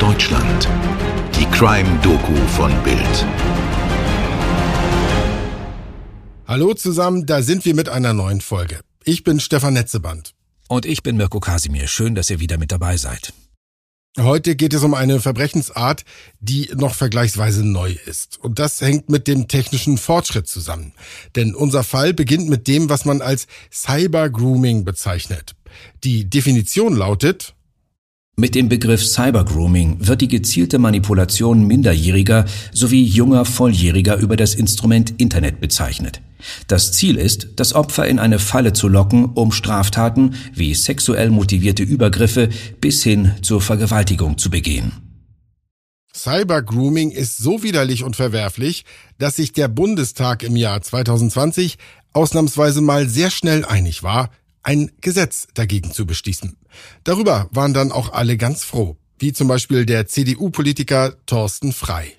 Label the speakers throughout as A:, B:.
A: Deutschland. Die Crime-Doku von Bild.
B: Hallo zusammen, da sind wir mit einer neuen Folge. Ich bin Stefan Netzeband.
C: Und ich bin Mirko Kasimir. Schön, dass ihr wieder mit dabei seid.
B: Heute geht es um eine Verbrechensart, die noch vergleichsweise neu ist. Und das hängt mit dem technischen Fortschritt zusammen. Denn unser Fall beginnt mit dem, was man als Cyber-Grooming bezeichnet. Die Definition lautet,
C: mit dem Begriff Cybergrooming wird die gezielte Manipulation Minderjähriger sowie junger Volljähriger über das Instrument Internet bezeichnet. Das Ziel ist, das Opfer in eine Falle zu locken, um Straftaten wie sexuell motivierte Übergriffe bis hin zur Vergewaltigung zu begehen.
B: Cybergrooming ist so widerlich und verwerflich, dass sich der Bundestag im Jahr 2020 ausnahmsweise mal sehr schnell einig war, ein Gesetz dagegen zu beschließen. Darüber waren dann auch alle ganz froh, wie zum Beispiel der CDU-Politiker Thorsten Frei.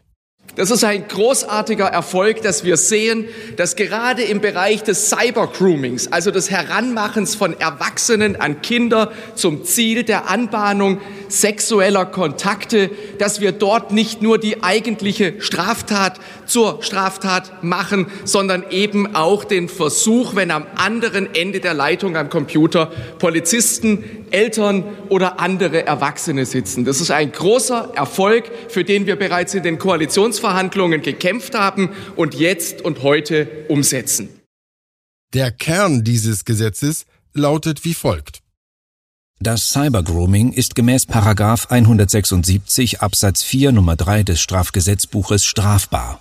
D: Das ist ein großartiger Erfolg, dass wir sehen, dass gerade im Bereich des Cybergroomings, also des Heranmachens von Erwachsenen an Kinder zum Ziel der Anbahnung sexueller Kontakte, dass wir dort nicht nur die eigentliche Straftat zur Straftat machen, sondern eben auch den Versuch, wenn am anderen Ende der Leitung am Computer Polizisten, Eltern oder andere Erwachsene sitzen. Das ist ein großer Erfolg, für den wir bereits in den Koalitionsverhandlungen gekämpft haben und jetzt und heute umsetzen.
B: Der Kern dieses Gesetzes lautet wie folgt.
C: Das Cybergrooming ist gemäß Paragraph 176 Absatz 4 Nummer 3 des Strafgesetzbuches strafbar.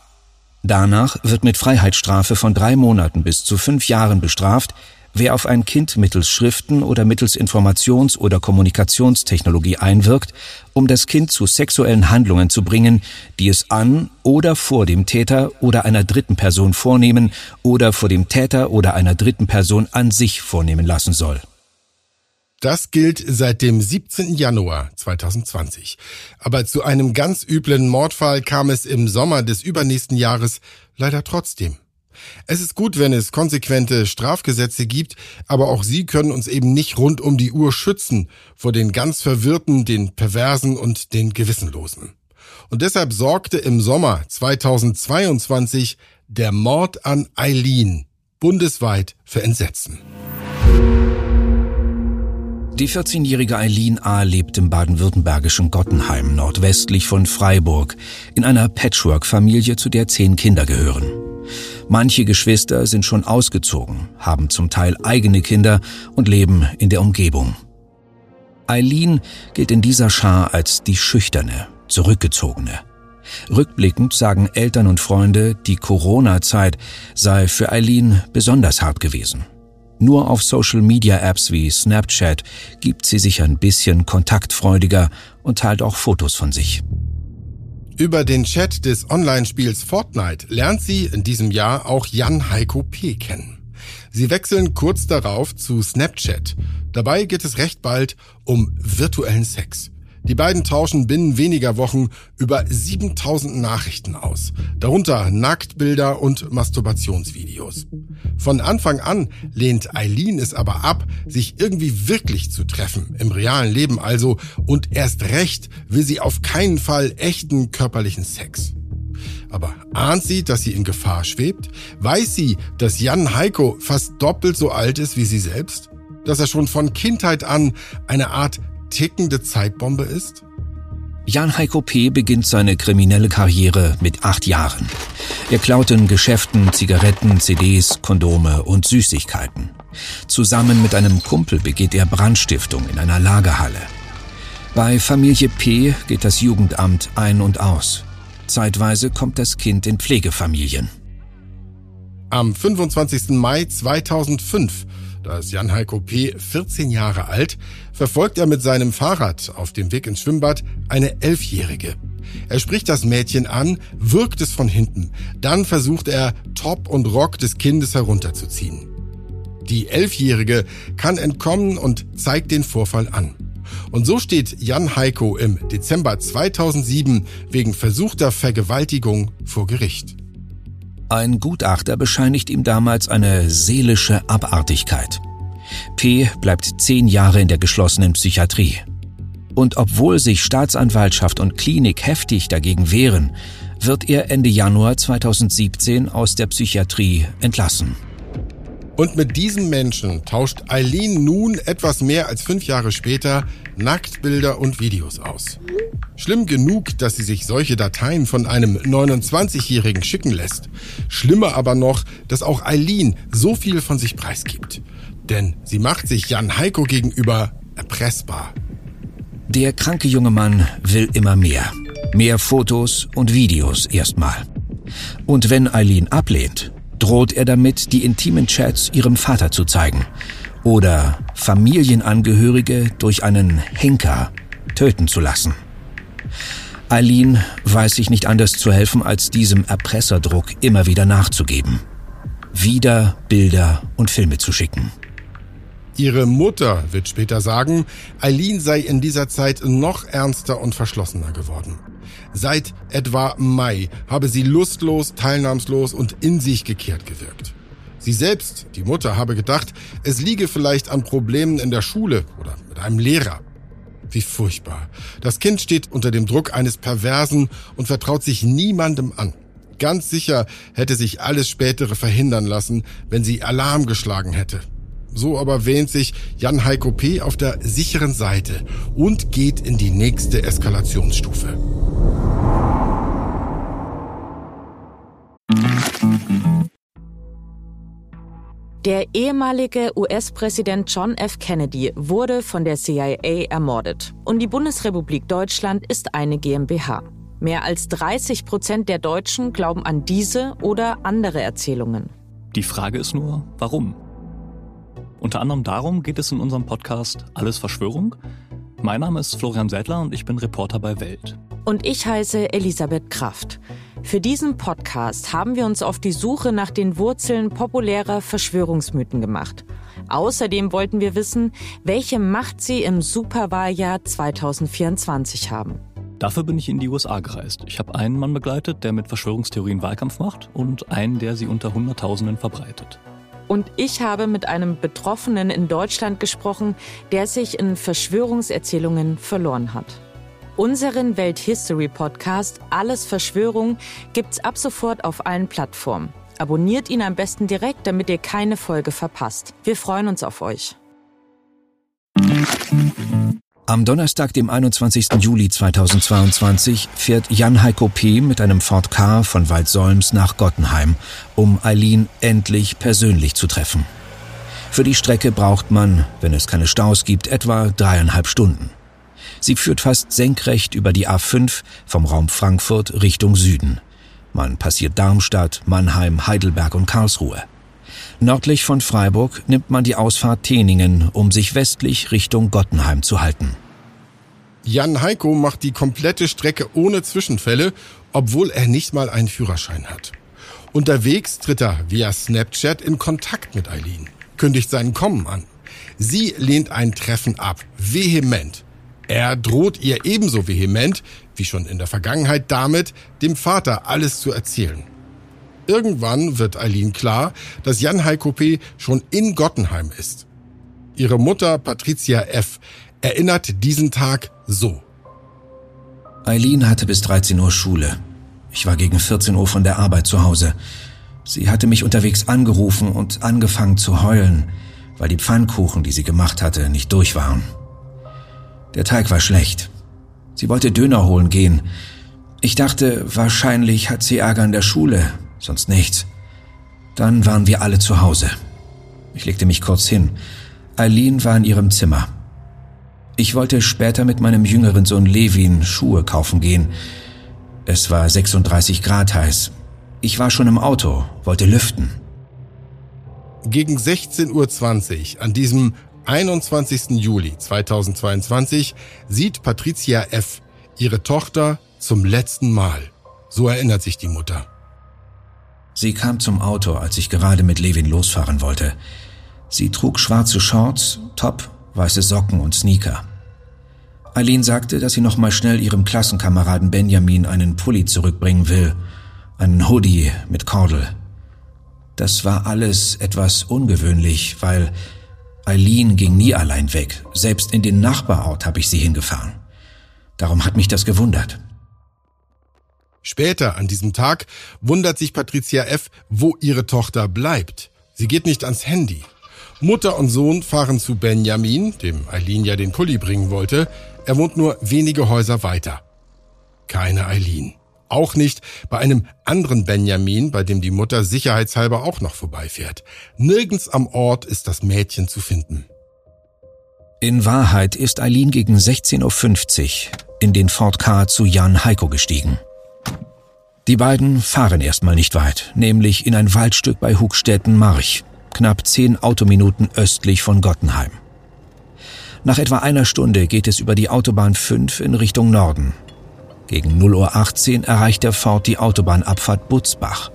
C: Danach wird mit Freiheitsstrafe von drei Monaten bis zu fünf Jahren bestraft, wer auf ein Kind mittels Schriften oder mittels Informations- oder Kommunikationstechnologie einwirkt, um das Kind zu sexuellen Handlungen zu bringen, die es an oder vor dem Täter oder einer dritten Person vornehmen oder vor dem Täter oder einer dritten Person an sich vornehmen lassen soll.
B: Das gilt seit dem 17. Januar 2020. Aber zu einem ganz üblen Mordfall kam es im Sommer des übernächsten Jahres leider trotzdem. Es ist gut, wenn es konsequente Strafgesetze gibt, aber auch sie können uns eben nicht rund um die Uhr schützen vor den ganz Verwirrten, den Perversen und den Gewissenlosen. Und deshalb sorgte im Sommer 2022 der Mord an Eileen bundesweit für Entsetzen.
C: Die 14-jährige Eileen A. lebt im baden-württembergischen Gottenheim nordwestlich von Freiburg in einer Patchwork-Familie, zu der zehn Kinder gehören. Manche Geschwister sind schon ausgezogen, haben zum Teil eigene Kinder und leben in der Umgebung. Eileen gilt in dieser Schar als die schüchterne, zurückgezogene. Rückblickend sagen Eltern und Freunde, die Corona-Zeit sei für Eileen besonders hart gewesen. Nur auf Social-Media-Apps wie Snapchat gibt sie sich ein bisschen kontaktfreudiger und teilt auch Fotos von sich.
B: Über den Chat des Online-Spiels Fortnite lernt sie in diesem Jahr auch Jan Heiko P. kennen. Sie wechseln kurz darauf zu Snapchat. Dabei geht es recht bald um virtuellen Sex. Die beiden tauschen binnen weniger Wochen über 7000 Nachrichten aus, darunter Nacktbilder und Masturbationsvideos. Von Anfang an lehnt Eileen es aber ab, sich irgendwie wirklich zu treffen, im realen Leben also, und erst recht will sie auf keinen Fall echten körperlichen Sex. Aber ahnt sie, dass sie in Gefahr schwebt? Weiß sie, dass Jan Heiko fast doppelt so alt ist wie sie selbst? Dass er schon von Kindheit an eine Art tickende Zeitbombe ist?
C: Jan Heiko P. beginnt seine kriminelle Karriere mit acht Jahren. Er klaut in Geschäften Zigaretten, CDs, Kondome und Süßigkeiten. Zusammen mit einem Kumpel begeht er Brandstiftung in einer Lagerhalle. Bei Familie P. geht das Jugendamt ein und aus. Zeitweise kommt das Kind in Pflegefamilien.
B: Am 25. Mai 2005 da ist Jan Heiko P. 14 Jahre alt, verfolgt er mit seinem Fahrrad auf dem Weg ins Schwimmbad eine Elfjährige. Er spricht das Mädchen an, wirkt es von hinten. Dann versucht er, Top und Rock des Kindes herunterzuziehen. Die Elfjährige kann entkommen und zeigt den Vorfall an. Und so steht Jan Heiko im Dezember 2007 wegen versuchter Vergewaltigung vor Gericht.
C: Ein Gutachter bescheinigt ihm damals eine seelische Abartigkeit. P bleibt zehn Jahre in der geschlossenen Psychiatrie. Und obwohl sich Staatsanwaltschaft und Klinik heftig dagegen wehren, wird er Ende Januar 2017 aus der Psychiatrie entlassen.
B: Und mit diesem Menschen tauscht Eileen nun etwas mehr als fünf Jahre später Nacktbilder und Videos aus. Schlimm genug, dass sie sich solche Dateien von einem 29-Jährigen schicken lässt. Schlimmer aber noch, dass auch Eileen so viel von sich preisgibt. Denn sie macht sich Jan Heiko gegenüber erpressbar.
C: Der kranke junge Mann will immer mehr. Mehr Fotos und Videos erstmal. Und wenn Eileen ablehnt, droht er damit, die intimen Chats ihrem Vater zu zeigen oder Familienangehörige durch einen Henker töten zu lassen. Eileen weiß sich nicht anders zu helfen, als diesem Erpresserdruck immer wieder nachzugeben. Wieder Bilder und Filme zu schicken.
B: Ihre Mutter wird später sagen, Eileen sei in dieser Zeit noch ernster und verschlossener geworden. Seit etwa Mai habe sie lustlos, teilnahmslos und in sich gekehrt gewirkt. Sie selbst, die Mutter, habe gedacht, es liege vielleicht an Problemen in der Schule oder mit einem Lehrer. Wie furchtbar. Das Kind steht unter dem Druck eines Perversen und vertraut sich niemandem an. Ganz sicher hätte sich alles Spätere verhindern lassen, wenn sie Alarm geschlagen hätte. So aber wähnt sich Jan Heiko P. auf der sicheren Seite und geht in die nächste Eskalationsstufe.
E: Der ehemalige US-Präsident John F. Kennedy wurde von der CIA ermordet. Und die Bundesrepublik Deutschland ist eine GmbH. Mehr als 30 Prozent der Deutschen glauben an diese oder andere Erzählungen.
F: Die Frage ist nur, warum? Unter anderem darum geht es in unserem Podcast Alles Verschwörung. Mein Name ist Florian Seidler und ich bin Reporter bei Welt.
E: Und ich heiße Elisabeth Kraft. Für diesen Podcast haben wir uns auf die Suche nach den Wurzeln populärer Verschwörungsmythen gemacht. Außerdem wollten wir wissen, welche Macht sie im Superwahljahr 2024 haben.
F: Dafür bin ich in die USA gereist. Ich habe einen Mann begleitet, der mit Verschwörungstheorien Wahlkampf macht und einen, der sie unter Hunderttausenden verbreitet.
E: Und ich habe mit einem Betroffenen in Deutschland gesprochen, der sich in Verschwörungserzählungen verloren hat. Unseren Welthistory Podcast Alles Verschwörung gibt's ab sofort auf allen Plattformen. Abonniert ihn am besten direkt, damit ihr keine Folge verpasst. Wir freuen uns auf euch.
C: Am Donnerstag, dem 21. Juli 2022, fährt Jan Heiko P. mit einem Ford Car von Waldsolms nach Gottenheim, um Eileen endlich persönlich zu treffen. Für die Strecke braucht man, wenn es keine Staus gibt, etwa dreieinhalb Stunden. Sie führt fast senkrecht über die A5 vom Raum Frankfurt Richtung Süden. Man passiert Darmstadt, Mannheim, Heidelberg und Karlsruhe. Nördlich von Freiburg nimmt man die Ausfahrt Teningen, um sich westlich Richtung Gottenheim zu halten.
B: Jan Heiko macht die komplette Strecke ohne Zwischenfälle, obwohl er nicht mal einen Führerschein hat. Unterwegs tritt er via Snapchat in Kontakt mit Eileen, kündigt seinen Kommen an. Sie lehnt ein Treffen ab, vehement. Er droht ihr ebenso vehement, wie schon in der Vergangenheit, damit, dem Vater alles zu erzählen. Irgendwann wird Eileen klar, dass Jan Heiko P. schon in Gottenheim ist. Ihre Mutter Patricia F. erinnert diesen Tag so.
C: Eileen hatte bis 13 Uhr Schule. Ich war gegen 14 Uhr von der Arbeit zu Hause. Sie hatte mich unterwegs angerufen und angefangen zu heulen, weil die Pfannkuchen, die sie gemacht hatte, nicht durch waren. Der Teig war schlecht. Sie wollte Döner holen gehen. Ich dachte, wahrscheinlich hat sie Ärger in der Schule, sonst nichts. Dann waren wir alle zu Hause. Ich legte mich kurz hin. Eileen war in ihrem Zimmer. Ich wollte später mit meinem jüngeren Sohn Levin Schuhe kaufen gehen. Es war 36 Grad heiß. Ich war schon im Auto, wollte lüften.
B: Gegen 16.20 Uhr an diesem 21. Juli 2022 sieht Patricia F. ihre Tochter zum letzten Mal. So erinnert sich die Mutter.
C: Sie kam zum Auto, als ich gerade mit Levin losfahren wollte. Sie trug schwarze Shorts, Top, weiße Socken und Sneaker. Eileen sagte, dass sie noch mal schnell ihrem Klassenkameraden Benjamin einen Pulli zurückbringen will, einen Hoodie mit Kordel. Das war alles etwas ungewöhnlich, weil Eileen ging nie allein weg. Selbst in den Nachbarort habe ich sie hingefahren. Darum hat mich das gewundert.
B: Später an diesem Tag wundert sich Patricia F., wo ihre Tochter bleibt. Sie geht nicht ans Handy. Mutter und Sohn fahren zu Benjamin, dem Eileen ja den Pulli bringen wollte. Er wohnt nur wenige Häuser weiter. Keine Eileen. Auch nicht bei einem anderen Benjamin, bei dem die Mutter sicherheitshalber auch noch vorbeifährt. Nirgends am Ort ist das Mädchen zu finden.
C: In Wahrheit ist Eileen gegen 16.50 Uhr in den Ford Car zu Jan Heiko gestiegen. Die beiden fahren erstmal nicht weit, nämlich in ein Waldstück bei Hugstetten-March, knapp zehn Autominuten östlich von Gottenheim. Nach etwa einer Stunde geht es über die Autobahn 5 in Richtung Norden, gegen 0.18 Uhr erreicht der Ford die Autobahnabfahrt Butzbach.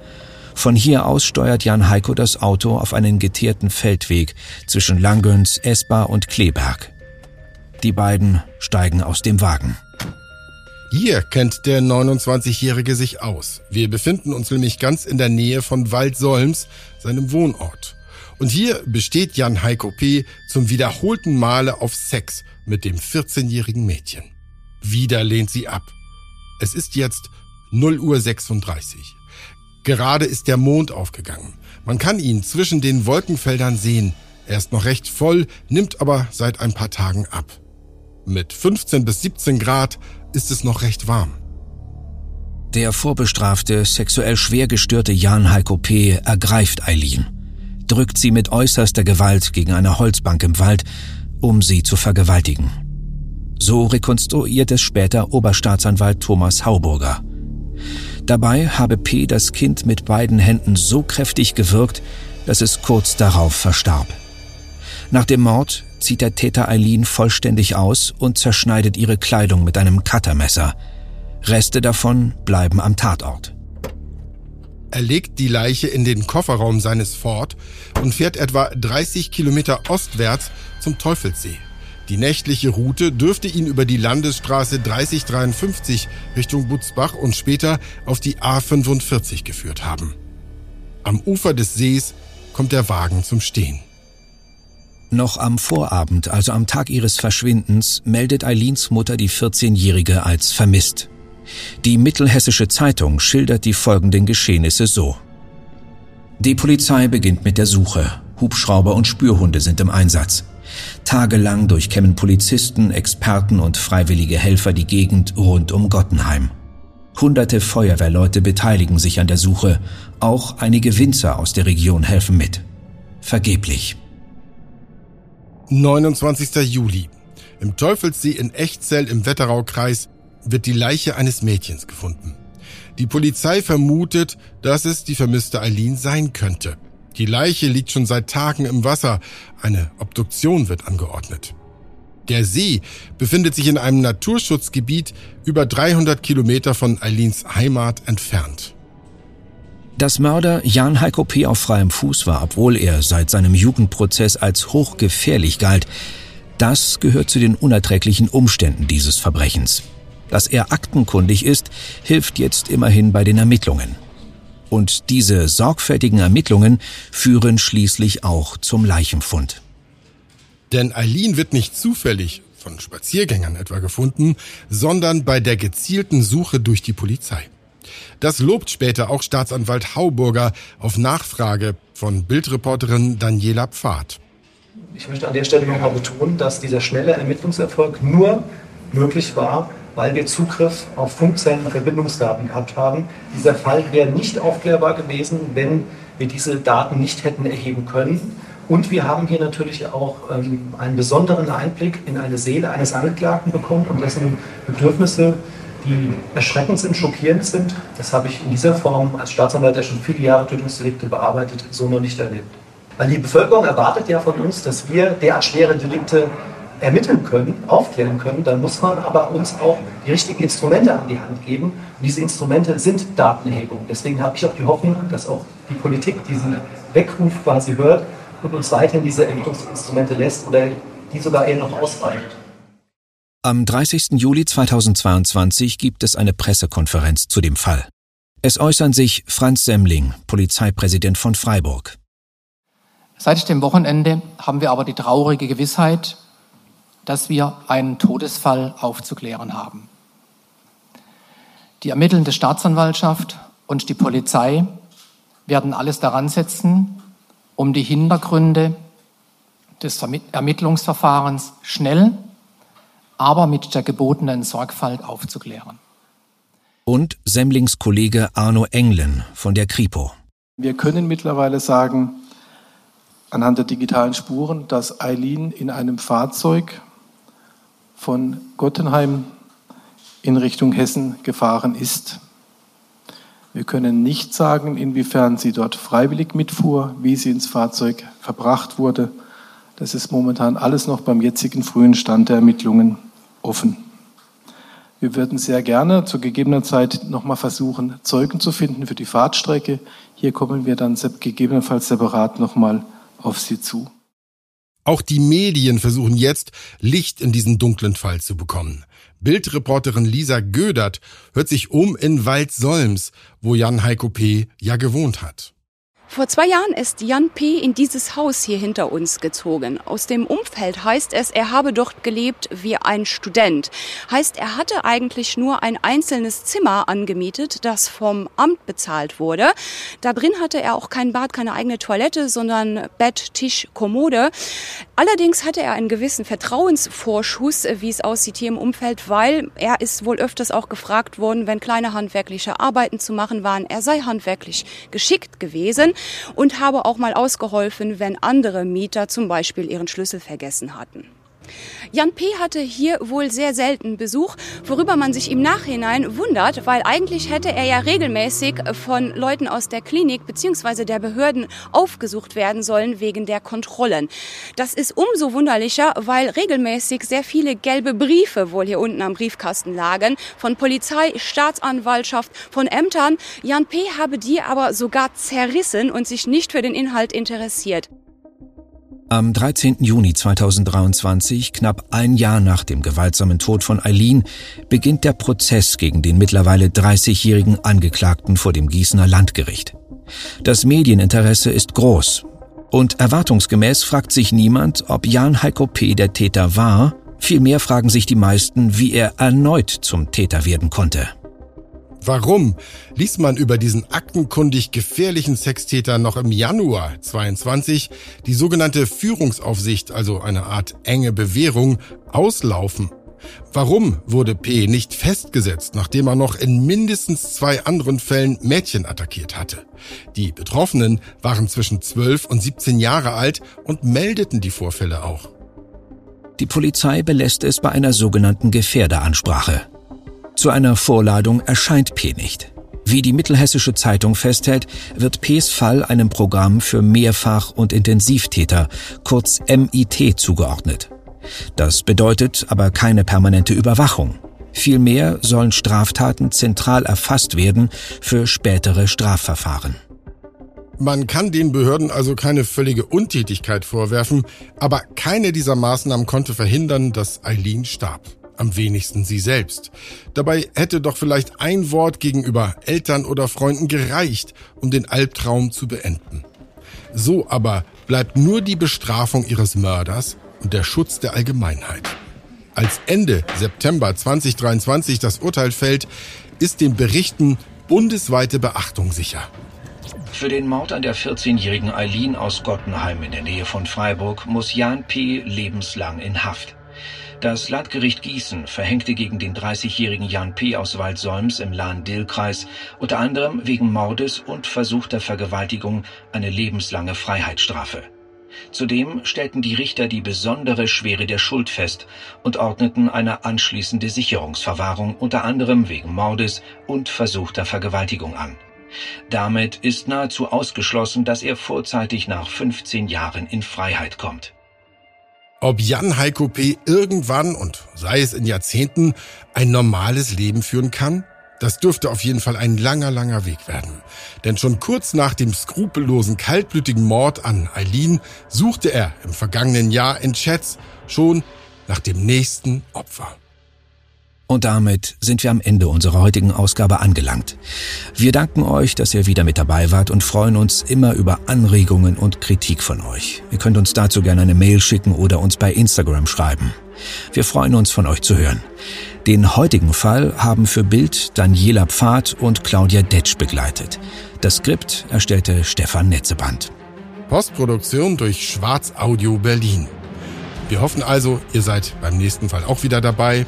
C: Von hier aus steuert Jan Heiko das Auto auf einen geteerten Feldweg zwischen Langöns, Esbar und Kleberg. Die beiden steigen aus dem Wagen.
B: Hier kennt der 29-Jährige sich aus. Wir befinden uns nämlich ganz in der Nähe von Waldsolms, seinem Wohnort. Und hier besteht Jan Heiko P. zum wiederholten Male auf Sex mit dem 14-jährigen Mädchen. Wieder lehnt sie ab. Es ist jetzt 0 Uhr 36. Gerade ist der Mond aufgegangen. Man kann ihn zwischen den Wolkenfeldern sehen. Er ist noch recht voll, nimmt aber seit ein paar Tagen ab. Mit 15 bis 17 Grad ist es noch recht warm.
C: Der vorbestrafte, sexuell schwer gestörte Jan Heiko P. ergreift Eileen, drückt sie mit äußerster Gewalt gegen eine Holzbank im Wald, um sie zu vergewaltigen. So rekonstruiert es später Oberstaatsanwalt Thomas Hauburger. Dabei habe P. das Kind mit beiden Händen so kräftig gewirkt, dass es kurz darauf verstarb. Nach dem Mord zieht der Täter Eileen vollständig aus und zerschneidet ihre Kleidung mit einem Cuttermesser. Reste davon bleiben am Tatort.
B: Er legt die Leiche in den Kofferraum seines Ford und fährt etwa 30 Kilometer ostwärts zum Teufelssee. Die nächtliche Route dürfte ihn über die Landesstraße 3053 Richtung Butzbach und später auf die A45 geführt haben. Am Ufer des Sees kommt der Wagen zum Stehen.
C: Noch am Vorabend, also am Tag ihres Verschwindens, meldet Eileens Mutter die 14-Jährige als vermisst. Die Mittelhessische Zeitung schildert die folgenden Geschehnisse so. Die Polizei beginnt mit der Suche. Hubschrauber und Spürhunde sind im Einsatz. Tagelang durchkämmen Polizisten, Experten und freiwillige Helfer die Gegend rund um Gottenheim. Hunderte Feuerwehrleute beteiligen sich an der Suche, auch einige Winzer aus der Region helfen mit. Vergeblich.
B: 29. Juli. Im Teufelssee in Echzell im Wetteraukreis wird die Leiche eines Mädchens gefunden. Die Polizei vermutet, dass es die vermisste Eileen sein könnte. Die Leiche liegt schon seit Tagen im Wasser. Eine Obduktion wird angeordnet. Der See befindet sich in einem Naturschutzgebiet über 300 Kilometer von Eileens Heimat entfernt.
C: Dass Mörder Jan Heiko P. auf freiem Fuß war, obwohl er seit seinem Jugendprozess als hochgefährlich galt, das gehört zu den unerträglichen Umständen dieses Verbrechens. Dass er aktenkundig ist, hilft jetzt immerhin bei den Ermittlungen. Und diese sorgfältigen Ermittlungen führen schließlich auch zum Leichenfund.
B: Denn Eileen wird nicht zufällig von Spaziergängern etwa gefunden, sondern bei der gezielten Suche durch die Polizei. Das lobt später auch Staatsanwalt Hauburger auf Nachfrage von Bildreporterin Daniela Pfad.
G: Ich möchte an der Stelle nochmal betonen, dass dieser schnelle Ermittlungserfolg nur möglich war, weil wir Zugriff auf Funkzellen und Verbindungsdaten gehabt haben. Dieser Fall wäre nicht aufklärbar gewesen, wenn wir diese Daten nicht hätten erheben können. Und wir haben hier natürlich auch ähm, einen besonderen Einblick in eine Seele eines Angeklagten bekommen und dessen Bedürfnisse, die erschreckend sind, schockierend sind. Das habe ich in dieser Form als Staatsanwalt, der schon viele Jahre Tötungsdelikte bearbeitet, so noch nicht erlebt. Weil die Bevölkerung erwartet ja von uns, dass wir derart schwere Delikte ermitteln können, aufklären können, dann muss man aber uns auch die richtigen Instrumente an die Hand geben. Und diese Instrumente sind Datenerhebung. Deswegen habe ich auch die Hoffnung, dass auch die Politik diesen Weckruf quasi hört und uns weiterhin diese Ermittlungsinstrumente lässt oder die sogar eher noch ausweitet.
C: Am 30. Juli 2022 gibt es eine Pressekonferenz zu dem Fall. Es äußern sich Franz Semmling, Polizeipräsident von Freiburg.
H: Seit dem Wochenende haben wir aber die traurige Gewissheit, dass wir einen Todesfall aufzuklären haben. Die ermittelnde Staatsanwaltschaft und die Polizei werden alles daran setzen, um die Hintergründe des Ermittlungsverfahrens schnell, aber mit der gebotenen Sorgfalt aufzuklären.
C: Und Semlings Kollege Arno Englen von der Kripo.
I: Wir können mittlerweile sagen, anhand der digitalen Spuren, dass Eileen in einem Fahrzeug von Gottenheim in Richtung Hessen gefahren ist. Wir können nicht sagen, inwiefern sie dort freiwillig mitfuhr, wie sie ins Fahrzeug verbracht wurde. Das ist momentan alles noch beim jetzigen frühen Stand der Ermittlungen offen. Wir würden sehr gerne zu gegebener Zeit nochmal versuchen, Zeugen zu finden für die Fahrtstrecke. Hier kommen wir dann gegebenenfalls separat nochmal auf Sie zu.
B: Auch die Medien versuchen jetzt, Licht in diesen dunklen Fall zu bekommen. Bildreporterin Lisa Gödert hört sich um in Waldsolms, wo Jan Heiko P. ja gewohnt hat.
J: Vor zwei Jahren ist Jan P. in dieses Haus hier hinter uns gezogen. Aus dem Umfeld heißt es, er habe dort gelebt wie ein Student. Heißt, er hatte eigentlich nur ein einzelnes Zimmer angemietet, das vom Amt bezahlt wurde. Da drin hatte er auch kein Bad, keine eigene Toilette, sondern Bett, Tisch, Kommode. Allerdings hatte er einen gewissen Vertrauensvorschuss, wie es aussieht hier im Umfeld, weil er ist wohl öfters auch gefragt worden, wenn kleine handwerkliche Arbeiten zu machen waren. Er sei handwerklich geschickt gewesen und habe auch mal ausgeholfen, wenn andere Mieter zum Beispiel ihren Schlüssel vergessen hatten. Jan P. hatte hier wohl sehr selten Besuch, worüber man sich im Nachhinein wundert, weil eigentlich hätte er ja regelmäßig von Leuten aus der Klinik bzw. der Behörden aufgesucht werden sollen wegen der Kontrollen. Das ist umso wunderlicher, weil regelmäßig sehr viele gelbe Briefe wohl hier unten am Briefkasten lagen, von Polizei, Staatsanwaltschaft, von Ämtern. Jan P. habe die aber sogar zerrissen und sich nicht für den Inhalt interessiert.
C: Am 13. Juni 2023, knapp ein Jahr nach dem gewaltsamen Tod von Eileen, beginnt der Prozess gegen den mittlerweile 30-jährigen Angeklagten vor dem Gießener Landgericht. Das Medieninteresse ist groß. Und erwartungsgemäß fragt sich niemand, ob Jan Heiko P. der Täter war, vielmehr fragen sich die meisten, wie er erneut zum Täter werden konnte.
B: Warum ließ man über diesen aktenkundig gefährlichen Sextäter noch im Januar 22 die sogenannte Führungsaufsicht, also eine Art enge Bewährung, auslaufen? Warum wurde P nicht festgesetzt, nachdem er noch in mindestens zwei anderen Fällen Mädchen attackiert hatte? Die Betroffenen waren zwischen 12 und 17 Jahre alt und meldeten die Vorfälle auch.
C: Die Polizei belässt es bei einer sogenannten Gefährderansprache. Zu einer Vorladung erscheint P nicht. Wie die Mittelhessische Zeitung festhält, wird Ps Fall einem Programm für Mehrfach- und Intensivtäter, kurz MIT, zugeordnet. Das bedeutet aber keine permanente Überwachung. Vielmehr sollen Straftaten zentral erfasst werden für spätere Strafverfahren.
B: Man kann den Behörden also keine völlige Untätigkeit vorwerfen, aber keine dieser Maßnahmen konnte verhindern, dass Eileen starb am wenigsten sie selbst. Dabei hätte doch vielleicht ein Wort gegenüber Eltern oder Freunden gereicht, um den Albtraum zu beenden. So aber bleibt nur die Bestrafung ihres Mörders und der Schutz der Allgemeinheit. Als Ende September 2023 das Urteil fällt, ist den Berichten bundesweite Beachtung sicher.
C: Für den Mord an der 14-jährigen Eileen aus Gottenheim in der Nähe von Freiburg muss Jan P. lebenslang in Haft. Das Landgericht Gießen verhängte gegen den 30-jährigen Jan P. aus Waldsolms im Lahn-Dill-Kreis unter anderem wegen Mordes und versuchter Vergewaltigung eine lebenslange Freiheitsstrafe. Zudem stellten die Richter die besondere Schwere der Schuld fest und ordneten eine anschließende Sicherungsverwahrung unter anderem wegen Mordes und versuchter Vergewaltigung an. Damit ist nahezu ausgeschlossen, dass er vorzeitig nach 15 Jahren in Freiheit kommt.
B: Ob Jan Heiko P. irgendwann und sei es in Jahrzehnten ein normales Leben führen kann? Das dürfte auf jeden Fall ein langer, langer Weg werden. Denn schon kurz nach dem skrupellosen, kaltblütigen Mord an Eileen suchte er im vergangenen Jahr in Chats schon nach dem nächsten Opfer.
C: Und damit sind wir am Ende unserer heutigen Ausgabe angelangt. Wir danken euch, dass ihr wieder mit dabei wart und freuen uns immer über Anregungen und Kritik von euch. Ihr könnt uns dazu gerne eine Mail schicken oder uns bei Instagram schreiben. Wir freuen uns, von euch zu hören. Den heutigen Fall haben für Bild Daniela Pfad und Claudia Detsch begleitet. Das Skript erstellte Stefan Netzeband.
B: Postproduktion durch Schwarz Audio Berlin. Wir hoffen also, ihr seid beim nächsten Fall auch wieder dabei.